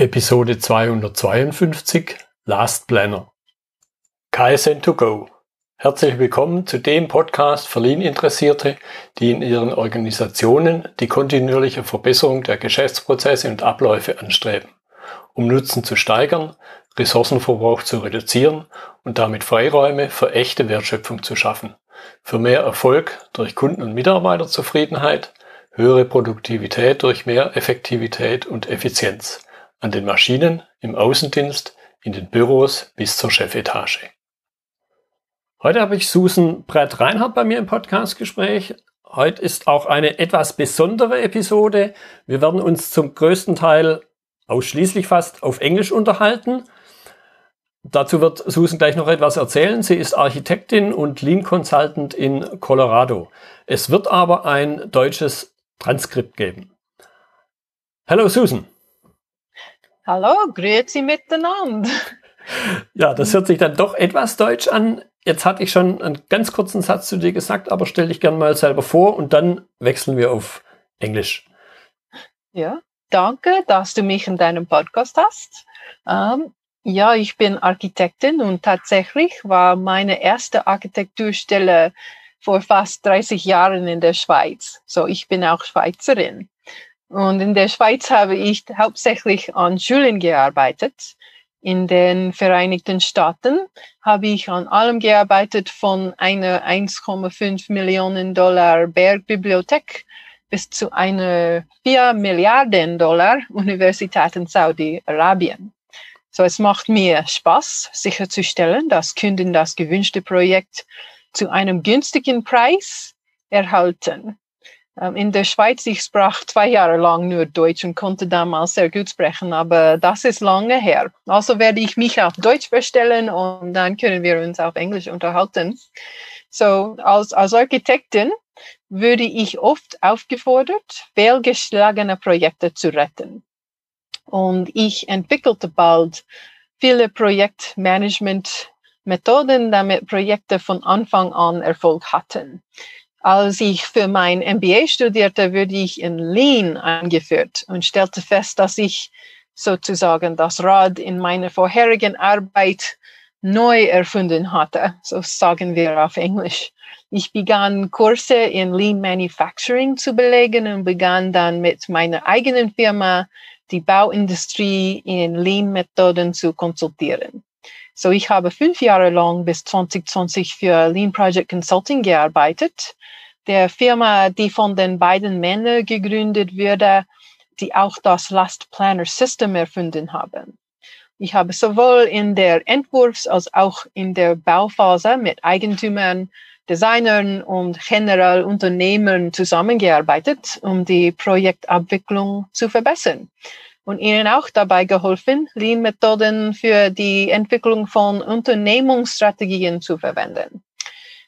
Episode 252 Last Planner. KSN2Go. Herzlich willkommen zu dem Podcast für Lean-Interessierte, die in ihren Organisationen die kontinuierliche Verbesserung der Geschäftsprozesse und Abläufe anstreben, um Nutzen zu steigern, Ressourcenverbrauch zu reduzieren und damit Freiräume für echte Wertschöpfung zu schaffen, für mehr Erfolg durch Kunden- und Mitarbeiterzufriedenheit, höhere Produktivität durch mehr Effektivität und Effizienz an den Maschinen, im Außendienst, in den Büros bis zur Chefetage. Heute habe ich Susan Brett Reinhardt bei mir im Podcastgespräch. Heute ist auch eine etwas besondere Episode. Wir werden uns zum größten Teil ausschließlich fast auf Englisch unterhalten. Dazu wird Susan gleich noch etwas erzählen. Sie ist Architektin und Lean Consultant in Colorado. Es wird aber ein deutsches Transkript geben. Hallo Susan. Hallo, grüezi miteinander. Ja, das hört sich dann doch etwas deutsch an. Jetzt hatte ich schon einen ganz kurzen Satz zu dir gesagt, aber stell dich gerne mal selber vor und dann wechseln wir auf Englisch. Ja, danke, dass du mich in deinem Podcast hast. Ähm, ja, ich bin Architektin und tatsächlich war meine erste Architekturstelle vor fast 30 Jahren in der Schweiz. So, ich bin auch Schweizerin. Und in der Schweiz habe ich hauptsächlich an Schulen gearbeitet. In den Vereinigten Staaten habe ich an allem gearbeitet von einer 1,5 Millionen Dollar Bergbibliothek bis zu einer 4 Milliarden Dollar Universität in Saudi-Arabien. So, es macht mir Spaß, sicherzustellen, dass Kunden das gewünschte Projekt zu einem günstigen Preis erhalten. Ähm, in der Schweiz, ich sprach zwei Jahre lang nur Deutsch und konnte damals sehr gut sprechen, aber das ist lange her. Also werde ich mich auf Deutsch bestellen und dann können wir uns auf Englisch unterhalten. So, als, als Architektin würde ich oft aufgefordert, fehlgeschlagene Projekte zu retten. Und ich entwickelte bald viele Projektmanagement-Methoden, damit Projekte von Anfang an Erfolg hatten. Als ich für mein MBA studierte, wurde ich in Lean eingeführt und stellte fest, dass ich sozusagen das Rad in meiner vorherigen Arbeit neu erfunden hatte. So sagen wir auf Englisch. Ich begann Kurse in Lean Manufacturing zu belegen und begann dann mit meiner eigenen Firma die Bauindustrie in Lean-Methoden zu konsultieren. So, ich habe fünf Jahre lang bis 2020 für Lean Project Consulting gearbeitet, der Firma, die von den beiden Männern gegründet wurde, die auch das Last Planner System erfunden haben. Ich habe sowohl in der Entwurfs- als auch in der Bauphase mit Eigentümern, Designern und generell Unternehmern zusammengearbeitet, um die Projektabwicklung zu verbessern und ihnen auch dabei geholfen, Lean-Methoden für die Entwicklung von Unternehmungsstrategien zu verwenden.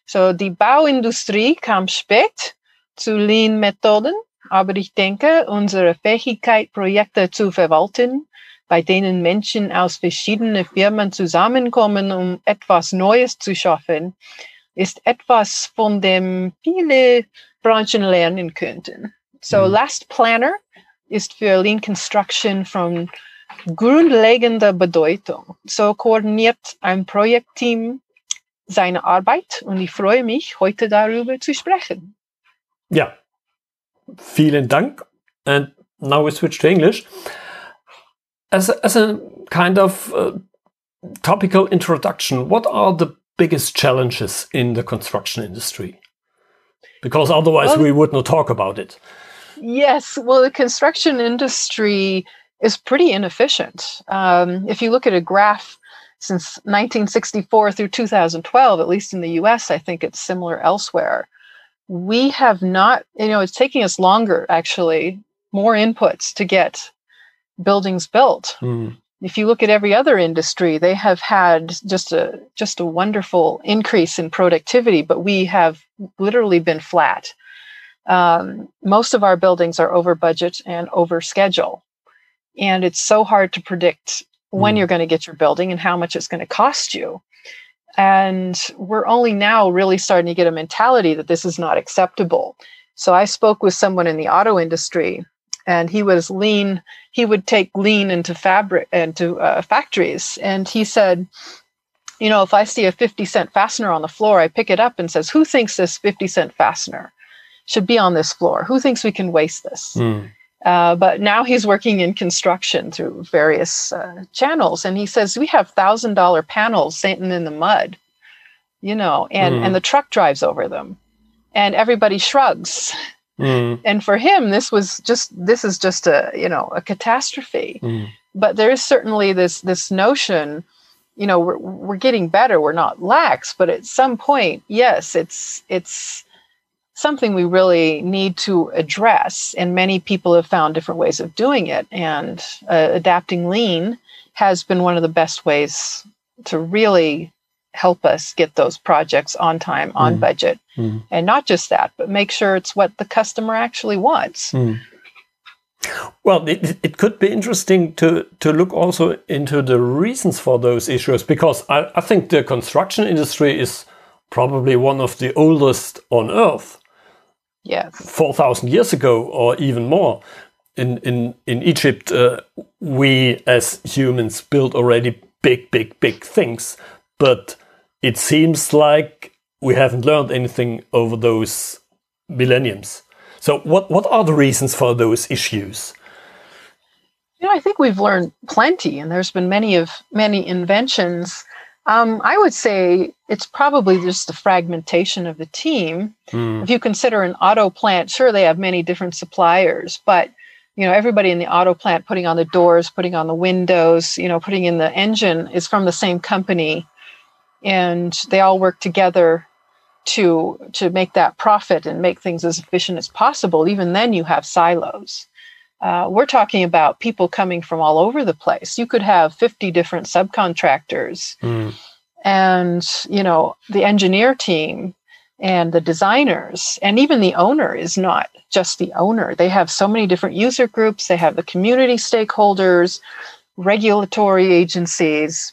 So, die Bauindustrie kam spät zu Lean-Methoden, aber ich denke, unsere Fähigkeit, Projekte zu verwalten, bei denen Menschen aus verschiedenen Firmen zusammenkommen, um etwas Neues zu schaffen, ist etwas, von dem viele Branchen lernen könnten. So, mhm. Last Planner ist für Lean Construction von grundlegender Bedeutung. So koordiniert ein Projektteam seine Arbeit und ich freue mich, heute darüber zu sprechen. Ja, vielen Dank. And now we switch to English. As a, as a kind of uh, topical introduction, what are the biggest challenges in the construction industry? Because otherwise well, we would not talk about it. Yes, well, the construction industry is pretty inefficient. Um, if you look at a graph since 1964 through 2012, at least in the US, I think it's similar elsewhere. We have not, you know, it's taking us longer, actually, more inputs to get buildings built. Mm. If you look at every other industry, they have had just a just a wonderful increase in productivity, but we have literally been flat um, most of our buildings are over budget and over schedule. And it's so hard to predict when mm. you're going to get your building and how much it's going to cost you. And we're only now really starting to get a mentality that this is not acceptable. So I spoke with someone in the auto industry and he was lean. He would take lean into fabric into uh, factories, and he said, you know, if I see a fifty cent fastener on the floor, I pick it up and says, "Who thinks this fifty cent fastener should be on this floor? Who thinks we can waste this?" Mm. Uh, but now he's working in construction through various uh, channels, and he says we have thousand dollar panels sitting in the mud, you know, and mm. and the truck drives over them, and everybody shrugs. Mm. And for him, this was just this is just a you know a catastrophe. Mm. But there is certainly this this notion, you know, we're we're getting better. We're not lax, but at some point, yes, it's it's something we really need to address. And many people have found different ways of doing it. And uh, adapting lean has been one of the best ways to really help us get those projects on time, on mm. budget. Mm. And not just that, but make sure it's what the customer actually wants. Mm. Well, it, it could be interesting to, to look also into the reasons for those issues because I, I think the construction industry is probably one of the oldest on earth. Yes. 4,000 years ago or even more. In, in, in Egypt, uh, we as humans built already big, big, big things. But it seems like we haven't learned anything over those millenniums. So, what, what are the reasons for those issues? You know, I think we've learned plenty, and there's been many of many inventions um, I would say it's probably just the fragmentation of the team. Mm. If you consider an auto plant, sure they have many different suppliers, but you know everybody in the auto plant putting on the doors, putting on the windows, you know, putting in the engine is from the same company, and they all work together to to make that profit and make things as efficient as possible. Even then, you have silos. Uh, we're talking about people coming from all over the place. You could have 50 different subcontractors. Mm. And, you know, the engineer team and the designers and even the owner is not just the owner. They have so many different user groups, they have the community stakeholders, regulatory agencies.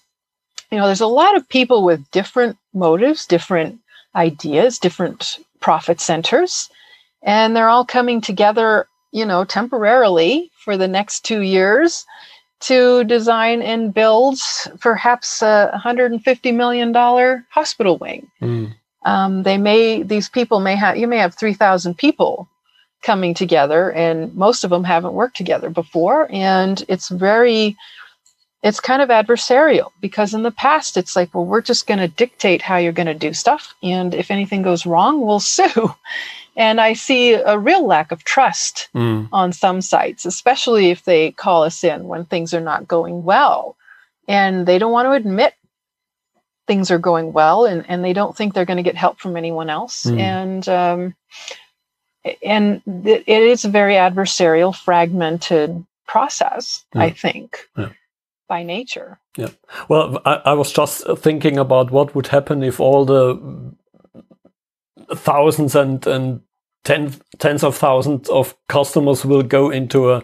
You know, there's a lot of people with different motives, different ideas, different profit centers, and they're all coming together you know, temporarily for the next two years to design and build perhaps a $150 million hospital wing. Mm. Um, they may, these people may have, you may have 3,000 people coming together, and most of them haven't worked together before. And it's very, it's kind of adversarial because in the past it's like, well, we're just going to dictate how you're going to do stuff. And if anything goes wrong, we'll sue. And I see a real lack of trust mm. on some sites, especially if they call us in when things are not going well. And they don't want to admit things are going well and, and they don't think they're going to get help from anyone else. Mm. And, um, and it is a very adversarial, fragmented process, yeah. I think. Yeah by nature. Yeah. Well, I, I, was just thinking about what would happen if all the thousands and and ten, tens of thousands of customers will go into a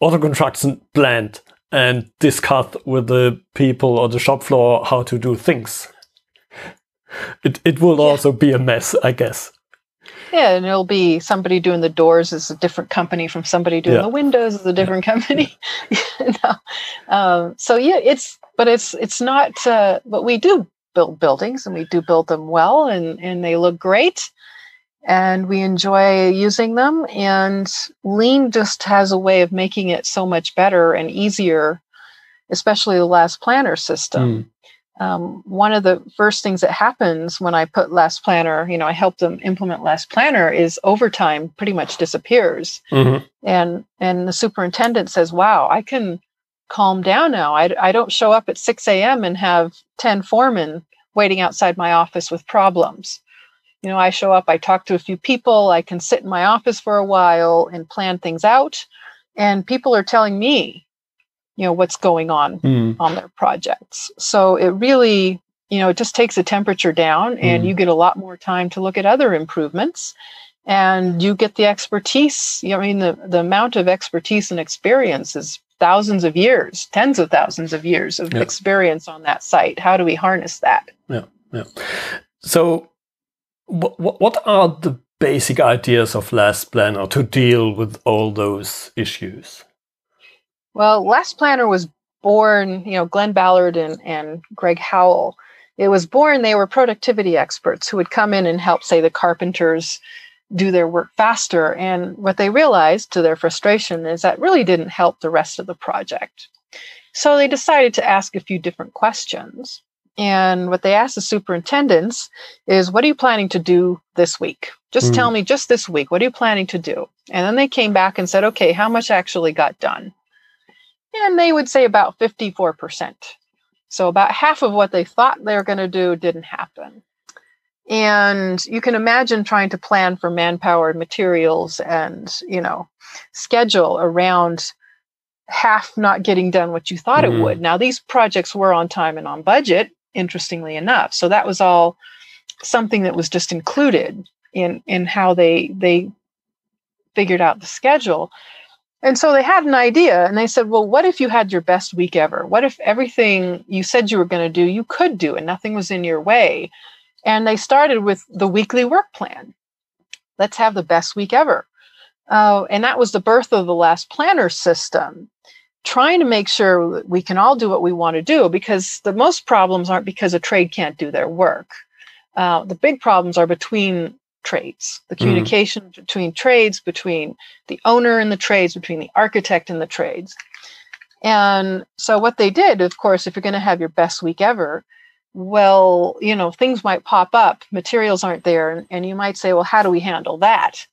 auto construction plant and discuss with the people on the shop floor how to do things. It it will yeah. also be a mess, I guess. Yeah, and it'll be somebody doing the doors is a different company from somebody doing yeah. the windows is a different company. um, so yeah, it's but it's it's not. Uh, but we do build buildings, and we do build them well, and and they look great and we enjoy using them. And Lean just has a way of making it so much better and easier, especially the last planner system. Mm. Um, one of the first things that happens when I put last planner, you know, I help them implement last planner is overtime pretty much disappears. Mm-hmm. And and the superintendent says, wow, I can calm down now. I, I don't show up at 6 a.m. and have 10 foremen waiting outside my office with problems you know, I show up, I talk to a few people, I can sit in my office for a while and plan things out. And people are telling me, you know, what's going on mm. on their projects. So it really, you know, it just takes the temperature down and mm. you get a lot more time to look at other improvements and you get the expertise. You know, I mean, the, the amount of expertise and experience is thousands of years, tens of thousands of years of yeah. experience on that site. How do we harness that? Yeah. Yeah. So what, what are the basic ideas of Last Planner to deal with all those issues? Well, Last Planner was born, you know, Glenn Ballard and, and Greg Howell. It was born, they were productivity experts who would come in and help, say, the carpenters do their work faster. And what they realized to their frustration is that really didn't help the rest of the project. So they decided to ask a few different questions. And what they asked the superintendents is, What are you planning to do this week? Just mm. tell me, just this week, what are you planning to do? And then they came back and said, Okay, how much actually got done? And they would say about 54%. So about half of what they thought they were going to do didn't happen. And you can imagine trying to plan for manpower and materials and, you know, schedule around half not getting done what you thought mm-hmm. it would. Now, these projects were on time and on budget, interestingly enough. So that was all something that was just included in in how they they figured out the schedule. And so they had an idea and they said, well, what if you had your best week ever? What if everything you said you were going to do, you could do and nothing was in your way? And they started with the weekly work plan. Let's have the best week ever. Uh, and that was the birth of the last planner system trying to make sure we can all do what we want to do because the most problems aren't because a trade can't do their work. Uh, the big problems are between trades, the mm-hmm. communication mm. between trades, between the owner and the trades, between the architect and the trades. And so, what they did, of course, if you're going to have your best week ever, well, you know, things might pop up, materials aren't there, and, and you might say, well, how do we handle that?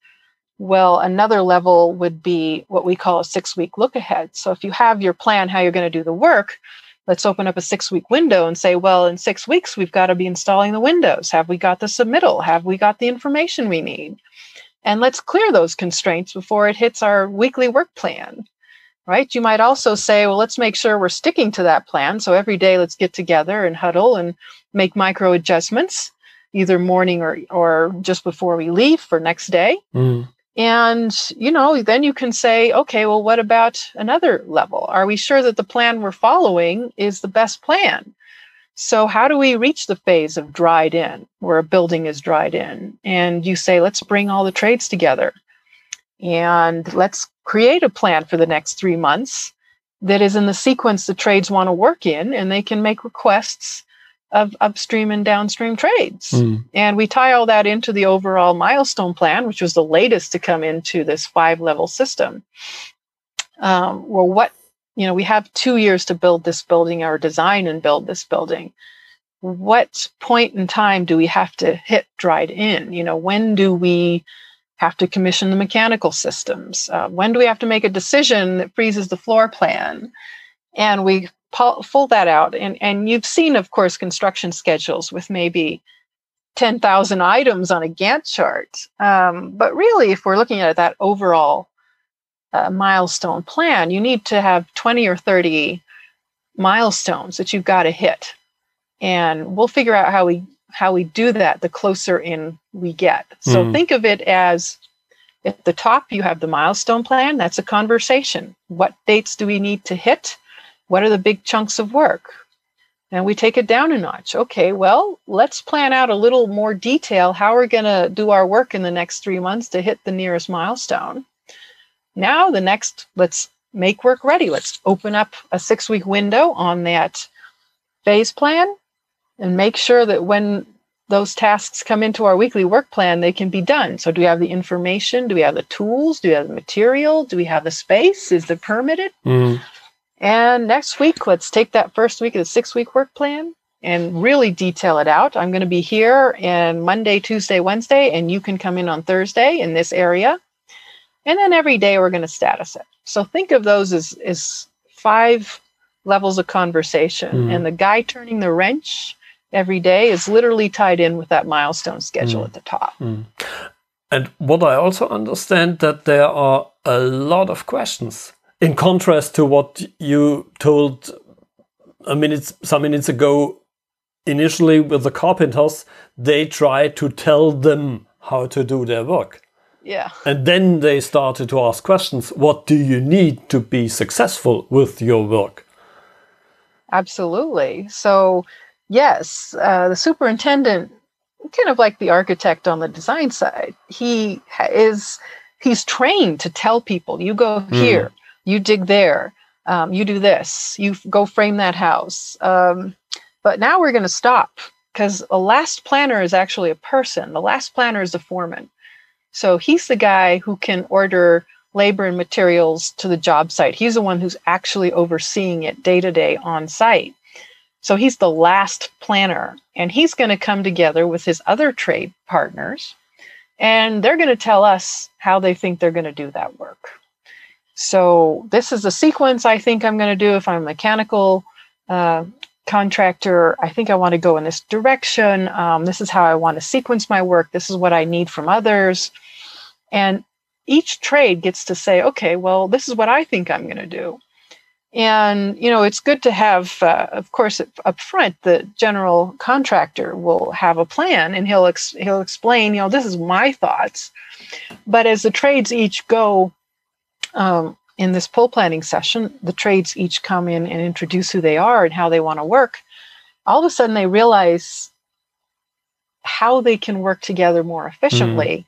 Well, another level would be what we call a six week look ahead. So if you have your plan how you're going to do the work, let's open up a six week window and say, well, in six weeks, we've got to be installing the windows. Have we got the submittal? Have we got the information we need? And let's clear those constraints before it hits our weekly work plan, right? You might also say, well, let's make sure we're sticking to that plan. So every day, let's get together and huddle and make micro adjustments, either morning or, or just before we leave for next day. Mm. And, you know, then you can say, okay, well, what about another level? Are we sure that the plan we're following is the best plan? So, how do we reach the phase of dried in, where a building is dried in? And you say, let's bring all the trades together and let's create a plan for the next three months that is in the sequence the trades want to work in, and they can make requests of upstream and downstream trades. Mm. And we tie all that into the overall milestone plan, which was the latest to come into this five level system. Um, well, what, you know, we have two years to build this building or design and build this building. What point in time do we have to hit dried in? You know, when do we have to commission the mechanical systems? Uh, when do we have to make a decision that freezes the floor plan? And we pull, that out. And, and you've seen, of course, construction schedules with maybe 10,000 items on a Gantt chart. Um, but really, if we're looking at that overall uh, milestone plan, you need to have 20 or 30 milestones that you've got to hit. And we'll figure out how we how we do that the closer in we get. So mm. think of it as at the top you have the milestone plan, that's a conversation. What dates do we need to hit? What are the big chunks of work? And we take it down a notch. Okay, well, let's plan out a little more detail how we're going to do our work in the next three months to hit the nearest milestone. Now, the next, let's make work ready. Let's open up a six week window on that phase plan and make sure that when those tasks come into our weekly work plan, they can be done. So, do we have the information? Do we have the tools? Do we have the material? Do we have the space? Is it permitted? Mm. And next week, let's take that first week of the six week work plan and really detail it out. I'm going to be here in Monday, Tuesday, Wednesday, and you can come in on Thursday in this area. And then every day we're going to status it. So think of those as, as five levels of conversation. Mm. And the guy turning the wrench every day is literally tied in with that milestone schedule mm. at the top. Mm. And what I also understand that there are a lot of questions in contrast to what you told a minute, some minutes ago, initially with the carpenters, they try to tell them how to do their work. Yeah. And then they started to ask questions. What do you need to be successful with your work? Absolutely. So, yes, uh, the superintendent kind of like the architect on the design side. He is he's trained to tell people, you go mm. You dig there, um, you do this, you go frame that house. Um, but now we're going to stop because a last planner is actually a person. The last planner is the foreman. So he's the guy who can order labor and materials to the job site. He's the one who's actually overseeing it day to day on site. So he's the last planner, and he's going to come together with his other trade partners, and they're going to tell us how they think they're going to do that work. So this is the sequence I think I'm going to do if I'm a mechanical uh, contractor. I think I want to go in this direction. Um, this is how I want to sequence my work. This is what I need from others. And each trade gets to say, okay, well, this is what I think I'm going to do. And you know, it's good to have, uh, of course, up front, the general contractor will have a plan, and he'll ex- he'll explain, you know, this is my thoughts. But as the trades each go um, in this pull planning session, the trades each come in and introduce who they are and how they want to work. All of a sudden, they realize how they can work together more efficiently. Mm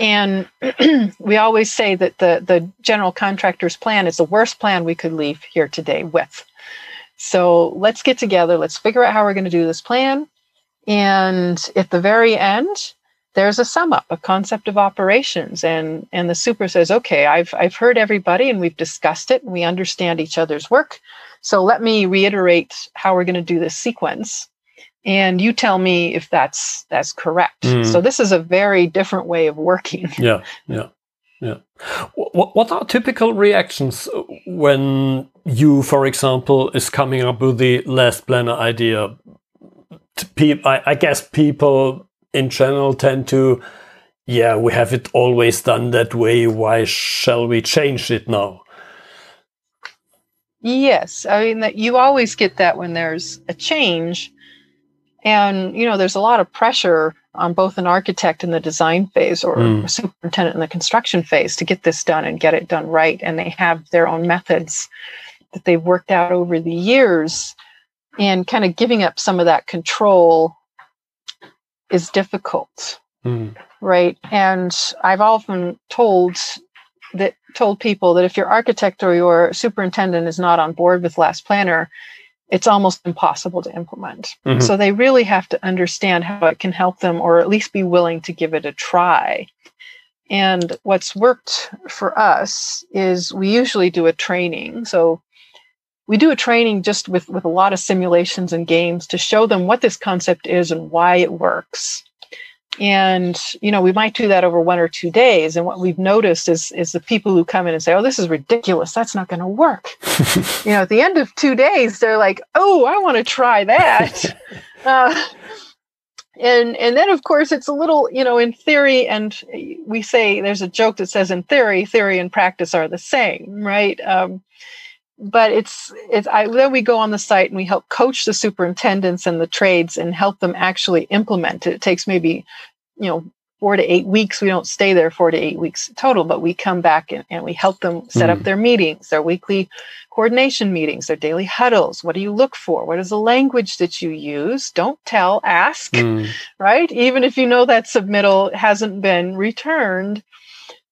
and we always say that the, the general contractor's plan is the worst plan we could leave here today with. So let's get together, let's figure out how we're going to do this plan. And at the very end, there's a sum up, a concept of operations. And, and the super says, okay, I've, I've heard everybody and we've discussed it and we understand each other's work. So let me reiterate how we're going to do this sequence and you tell me if that's that's correct mm. so this is a very different way of working yeah yeah yeah what, what are typical reactions when you for example is coming up with the last planner idea I, I guess people in general tend to yeah we have it always done that way why shall we change it now yes i mean that you always get that when there's a change and, you know, there's a lot of pressure on both an architect in the design phase or mm. a superintendent in the construction phase to get this done and get it done right. And they have their own methods that they've worked out over the years. And kind of giving up some of that control is difficult. Mm. Right. And I've often told that told people that if your architect or your superintendent is not on board with last planner, it's almost impossible to implement. Mm-hmm. So they really have to understand how it can help them or at least be willing to give it a try. And what's worked for us is we usually do a training. So we do a training just with, with a lot of simulations and games to show them what this concept is and why it works. And you know we might do that over one or two days. And what we've noticed is is the people who come in and say oh this is ridiculous. That's not going to work. You know at the end of two days they're like oh i want to try that. Uh, and and then of course it's a little you know in theory and we say there's a joke that says in theory theory and practice are the same right? Um, but it's it's I, then we go on the site and we help coach the superintendents and the trades and help them actually implement it. It takes maybe you know four to eight weeks. We don't stay there four to eight weeks total, but we come back and, and we help them set mm. up their meetings, their weekly coordination meetings, their daily huddles. What do you look for? What is the language that you use? Don't tell, ask, mm. right? Even if you know that submittal hasn't been returned,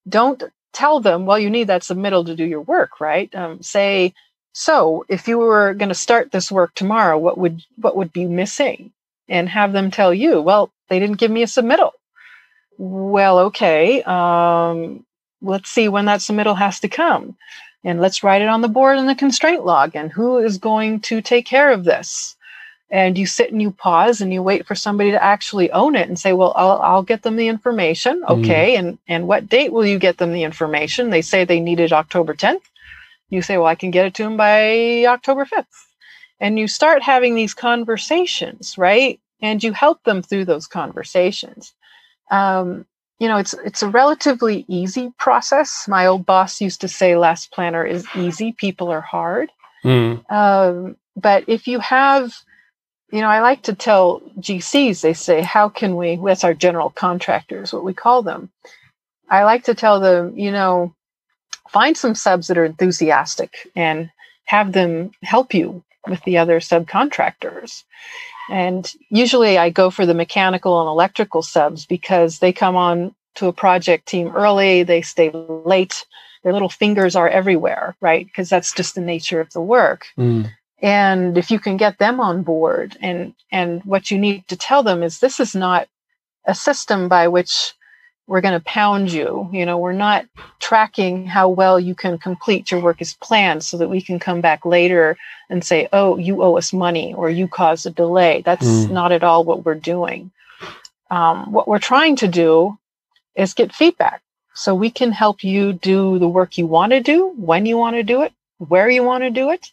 don't tell them, well, you need that submittal to do your work, right? Um, say, so if you were going to start this work tomorrow, what would what would be missing? And have them tell you, well, they didn't give me a submittal. Well, okay. Um, let's see when that submittal has to come. And let's write it on the board in the constraint log. And who is going to take care of this? And you sit and you pause and you wait for somebody to actually own it and say well i'll, I'll get them the information. Mm. okay mm. and and what date will you get them the information? They say they need it october 10th you say well i can get it to them by october 5th and you start having these conversations right? And you help them through those conversations. Um, you know it's it's a relatively easy process. My old boss used to say last planner is easy. People are hard. Mm. um, but if you have you know, I like to tell GCs, they say, how can we, that's our general contractors, what we call them. I like to tell them, you know, find some subs that are enthusiastic and have them help you with the other subcontractors. And usually I go for the mechanical and electrical subs because they come on to a project team early, they stay late, their little fingers are everywhere, right? Because that's just the nature of the work. Mm. And if you can get them on board and and what you need to tell them is this is not a system by which we're going to pound you. You know, we're not tracking how well you can complete your work as planned so that we can come back later and say, oh, you owe us money or you caused a delay. That's mm. not at all what we're doing. Um, what we're trying to do is get feedback so we can help you do the work you want to do, when you want to do it, where you want to do it,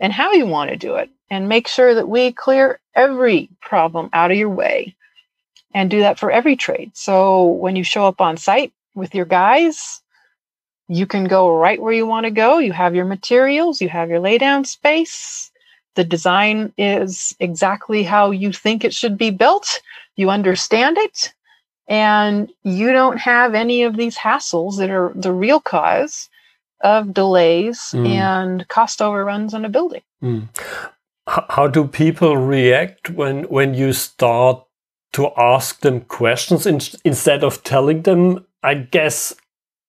and how you want to do it, and make sure that we clear every problem out of your way and do that for every trade. So when you show up on site with your guys, you can go right where you want to go. You have your materials, you have your laydown space. The design is exactly how you think it should be built. You understand it, and you don't have any of these hassles that are the real cause of delays mm. and cost overruns on a building. Mm. How do people react when when you start to ask them questions in, instead of telling them. I guess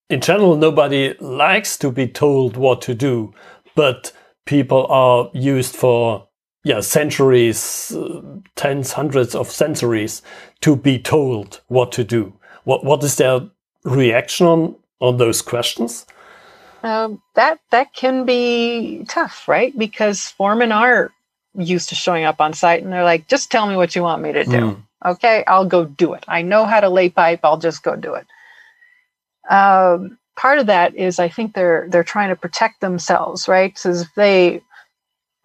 in general, nobody likes to be told what to do, but people are used for yeah centuries, uh, tens, hundreds of centuries to be told what to do. What what is their reaction on on those questions? Um, that that can be tough, right? Because foremen are used to showing up on site and they're like, just tell me what you want me to do. Mm. Okay, I'll go do it. I know how to lay pipe. I'll just go do it. Um, part of that is I think they're they're trying to protect themselves, right? Because if they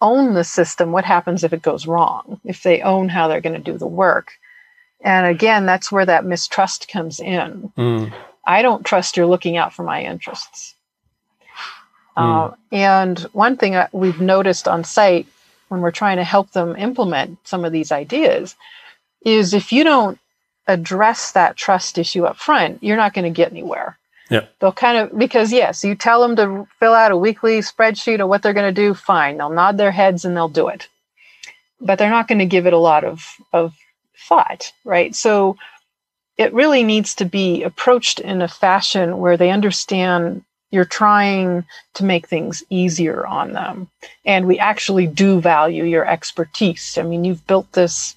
own the system, what happens if it goes wrong? If they own how they're going to do the work, and again, that's where that mistrust comes in. Mm. I don't trust you're looking out for my interests. Mm. Uh, and one thing we've noticed on site when we're trying to help them implement some of these ideas is if you don't address that trust issue up front, you're not going to get anywhere. Yeah. They'll kind of, because yes, you tell them to fill out a weekly spreadsheet of what they're going to do, fine. They'll nod their heads and they'll do it. But they're not going to give it a lot of, of thought, right? So it really needs to be approached in a fashion where they understand you're trying to make things easier on them. And we actually do value your expertise. I mean, you've built this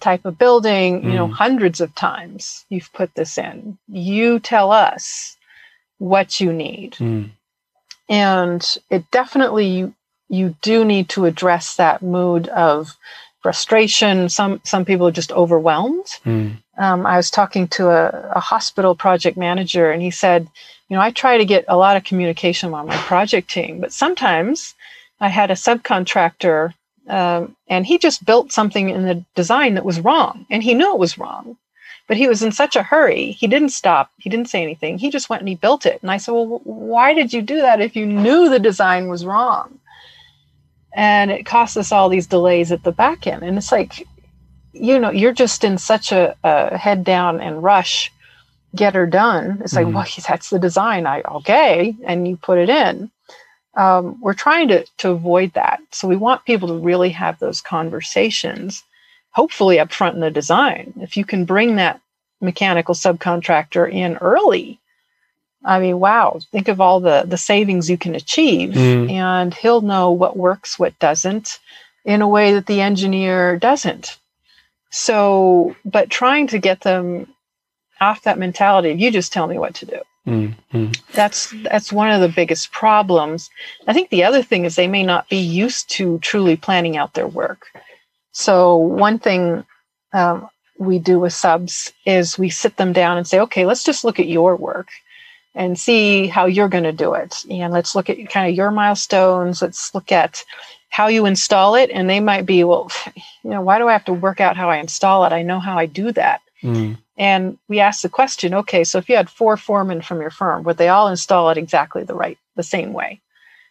type of building, you know, mm. hundreds of times you've put this in. You tell us what you need. Mm. And it definitely you, you do need to address that mood of frustration. Some some people are just overwhelmed. Mm. Um, I was talking to a, a hospital project manager, and he said, you know, I try to get a lot of communication on my project team, but sometimes I had a subcontractor um, and he just built something in the design that was wrong, and he knew it was wrong. But he was in such a hurry, he didn't stop. He didn't say anything. He just went and he built it. And I said, Well, why did you do that if you knew the design was wrong? And it cost us all these delays at the back end. And it's like, you know, you're just in such a, a head down and rush, get her done. It's like, mm. well, that's the design. I okay, and you put it in um, we're trying to, to avoid that. So we want people to really have those conversations, hopefully up front in the design. If you can bring that mechanical subcontractor in early, I mean, wow, think of all the, the savings you can achieve. Mm. And he'll know what works, what doesn't, in a way that the engineer doesn't. So, but trying to get them off that mentality of you just tell me what to do. Mm-hmm. That's that's one of the biggest problems. I think the other thing is they may not be used to truly planning out their work. So one thing um, we do with subs is we sit them down and say, okay, let's just look at your work and see how you're going to do it, and let's look at kind of your milestones. Let's look at how you install it, and they might be, well, you know, why do I have to work out how I install it? I know how I do that. Mm. And we asked the question, okay, so if you had four foremen from your firm, would they all install it exactly the right, the same way?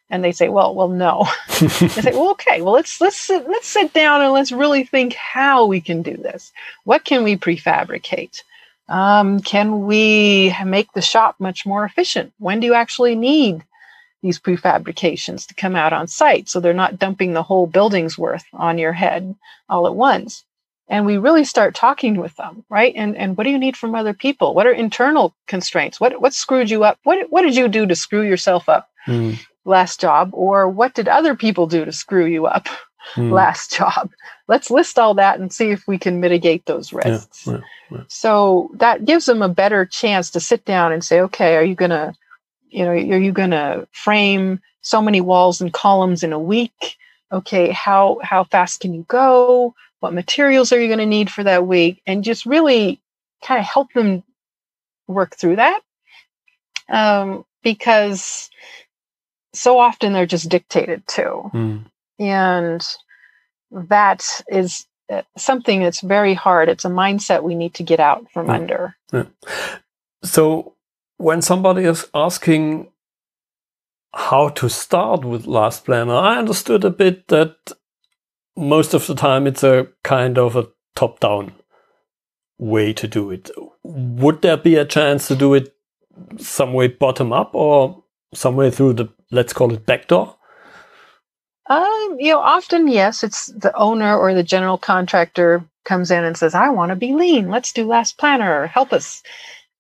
And they say, well, well, no. they say, well, okay, well, let's let's sit, let's sit down and let's really think how we can do this. What can we prefabricate? Um, can we make the shop much more efficient? When do you actually need these prefabrications to come out on site. So they're not dumping the whole building's worth on your head all at once. And we really start talking with them, right? And and what do you need from other people? What are internal constraints? What what screwed you up? What what did you do to screw yourself up mm. last job? Or what did other people do to screw you up mm. last job? Let's list all that and see if we can mitigate those risks. Yeah. So that gives them a better chance to sit down and say, okay, are you gonna you know, are you going to frame so many walls and columns in a week? Okay, how how fast can you go? What materials are you going to need for that week? And just really kind of help them work through that, um, because so often they're just dictated to, mm. and that is uh, something that's very hard. It's a mindset we need to get out from yeah. under. Yeah. So when somebody is asking how to start with Last Planner, I understood a bit that most of the time it's a kind of a top down way to do it. Would there be a chance to do it some way bottom up or some way through the, let's call it backdoor? Um, you know, often, yes, it's the owner or the general contractor comes in and says, I want to be lean. Let's do Last Planner. Help us.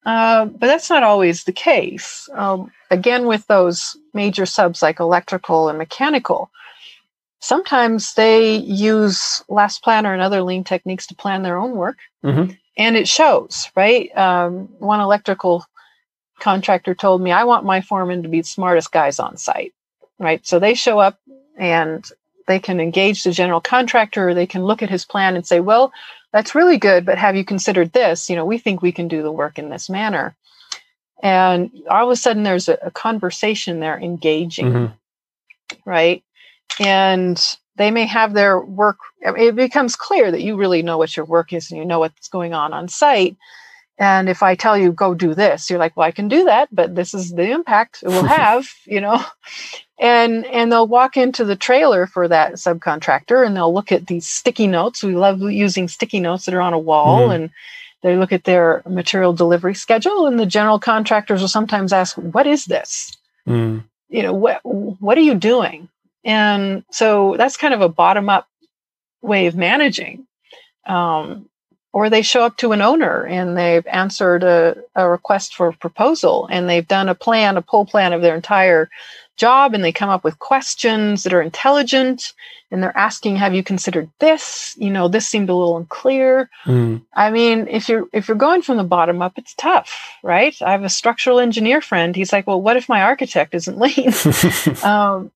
Uh, but that's not always the case. Um, again, with those major subs like electrical and mechanical, sometimes they use Last Planner and other lean techniques to plan their own work. Mm-hmm. And it shows, right? Um, one electrical contractor told me, I want my foreman to be the smartest guys on site, right? So they show up and they can engage the general contractor or they can look at his plan and say, well, that's really good, but have you considered this? You know, we think we can do the work in this manner. And all of a sudden, there's a, a conversation there engaging, mm-hmm. right? And they may have their work, it becomes clear that you really know what your work is and you know what's going on on site. And if I tell you, go do this, you're like, well, I can do that, but this is the impact it will have, you know? And, and they'll walk into the trailer for that subcontractor and they'll look at these sticky notes. We love using sticky notes that are on a wall mm-hmm. and they look at their material delivery schedule and the general contractors will sometimes ask, what is this? Mm. You know, what, what are you doing? And so that's kind of a bottom up way of managing. Um, or they show up to an owner and they've answered a, a request for a proposal and they've done a plan, a pull plan of their entire job, and they come up with questions that are intelligent and they're asking, have you considered this? You know, this seemed a little unclear. Mm. I mean, if you're if you're going from the bottom up, it's tough, right? I have a structural engineer friend. He's like, well, what if my architect isn't lean? um,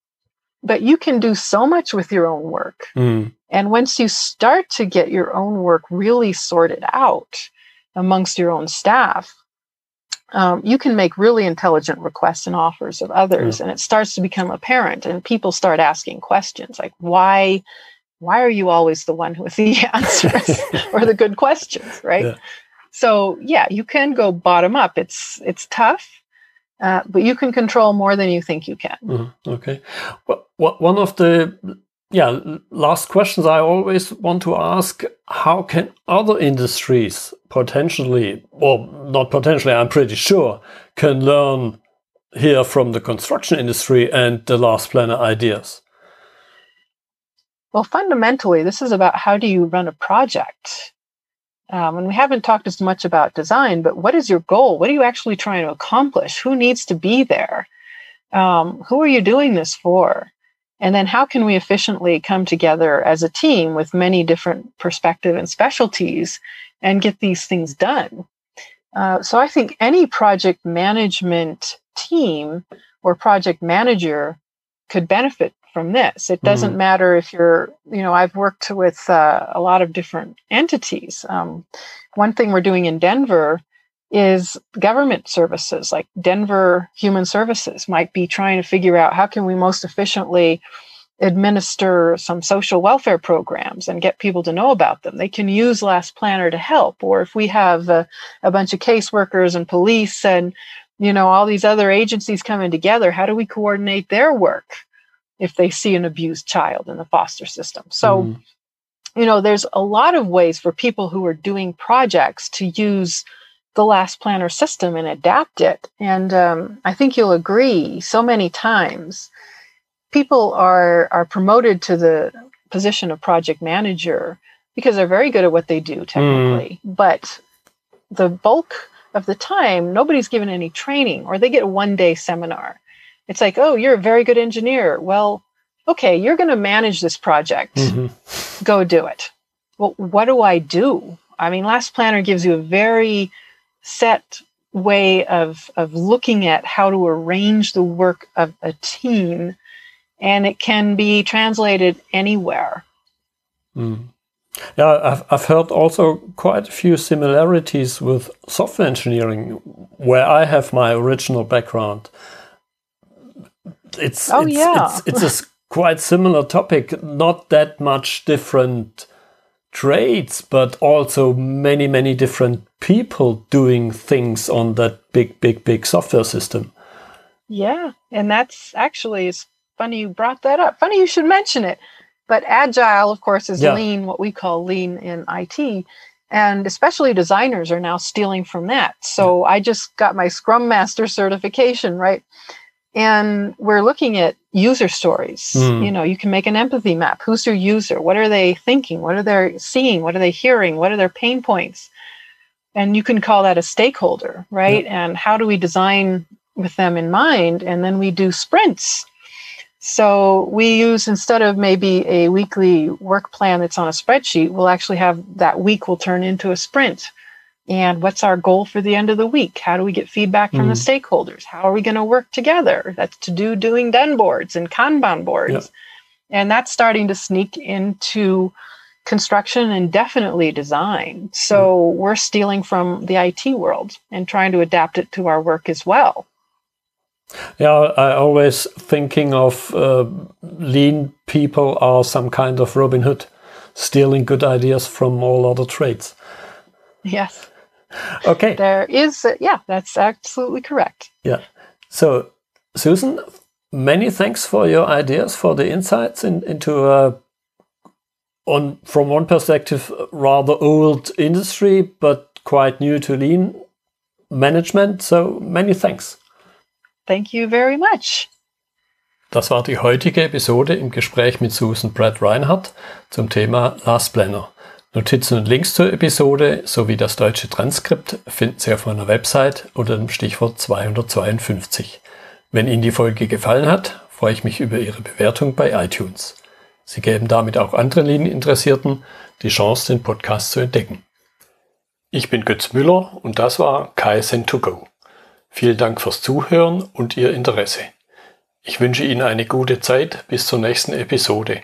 but you can do so much with your own work. Mm. And once you start to get your own work really sorted out amongst your own staff, um, you can make really intelligent requests and offers of others, yeah. and it starts to become apparent. And people start asking questions like, "Why, why are you always the one with the answers or the good questions?" Right? Yeah. So yeah, you can go bottom up. It's it's tough, uh, but you can control more than you think you can. Mm-hmm. Okay. Well, one of the yeah last questions I always want to ask: How can other industries potentially, or not potentially, I'm pretty sure, can learn here from the construction industry and the last planner ideas? Well, fundamentally, this is about how do you run a project. Um, and we haven't talked as much about design, but what is your goal? What are you actually trying to accomplish? Who needs to be there? Um, who are you doing this for? And then how can we efficiently come together as a team with many different perspective and specialties and get these things done? Uh, so I think any project management team or project manager could benefit from this. It doesn't mm-hmm. matter if you're, you know, I've worked with uh, a lot of different entities. Um, one thing we're doing in Denver is government services like Denver Human Services might be trying to figure out how can we most efficiently administer some social welfare programs and get people to know about them. They can use Last Planner to help. Or if we have a, a bunch of caseworkers and police and you know all these other agencies coming together, how do we coordinate their work? If they see an abused child in the foster system. So, mm. you know, there's a lot of ways for people who are doing projects to use the last planner system and adapt it. And um, I think you'll agree so many times people are are promoted to the position of project manager because they're very good at what they do technically, mm. but the bulk of the time nobody's given any training or they get a one day seminar. It's like, oh, you're a very good engineer. Well, okay, you're going to manage this project. Mm-hmm. Go do it. Well, what do I do? I mean, Last Planner gives you a very set way of, of looking at how to arrange the work of a team, and it can be translated anywhere. Mm. Yeah, I've, I've heard also quite a few similarities with software engineering, where I have my original background. It's oh, it's, yeah. it's, it's a quite similar topic, not that much different trades, but also many, many different people doing things on that big, big, big software system. Yeah. And that's actually, it's funny you brought that up. Funny you should mention it. But agile, of course, is yeah. lean, what we call lean in IT. And especially designers are now stealing from that. So yeah. I just got my Scrum Master certification, right? And we're looking at user stories. Mm. you know you can make an empathy map. Who's your user? What are they thinking? What are they seeing? What are they hearing? What are their pain points? And you can call that a stakeholder right? And how do we design with them in mind? And then we do sprints. So we use instead of maybe a weekly work plan that's on a spreadsheet we'll actually have that week will turn into a sprint and what's our goal for the end of the week? How do we get feedback from mm. the stakeholders? How are we going to work together? That's to do doing done boards and kanban boards. Yep. and that's starting to sneak into construction and definitely design. So mm. we're stealing from the IT world and trying to adapt it to our work as well. Yeah i always thinking of uh, lean people are some kind of robin hood stealing good ideas from all other trades. Yes okay. There is, yeah, that's absolutely correct. Yeah. So, Susan, many thanks for your ideas, for the insights in, into a, uh, on from one perspective, rather old industry, but quite new to lean management. So, many thanks. Thank you very much. Das war die heutige Episode im Gespräch mit Susan Brad Reinhardt zum Thema Last Planner. Notizen und Links zur Episode sowie das deutsche Transkript finden Sie auf meiner Website unter dem Stichwort 252. Wenn Ihnen die Folge gefallen hat, freue ich mich über Ihre Bewertung bei iTunes. Sie geben damit auch anderen Linieninteressierten die Chance, den Podcast zu entdecken. Ich bin Götz Müller und das war KSN2Go. Vielen Dank fürs Zuhören und Ihr Interesse. Ich wünsche Ihnen eine gute Zeit bis zur nächsten Episode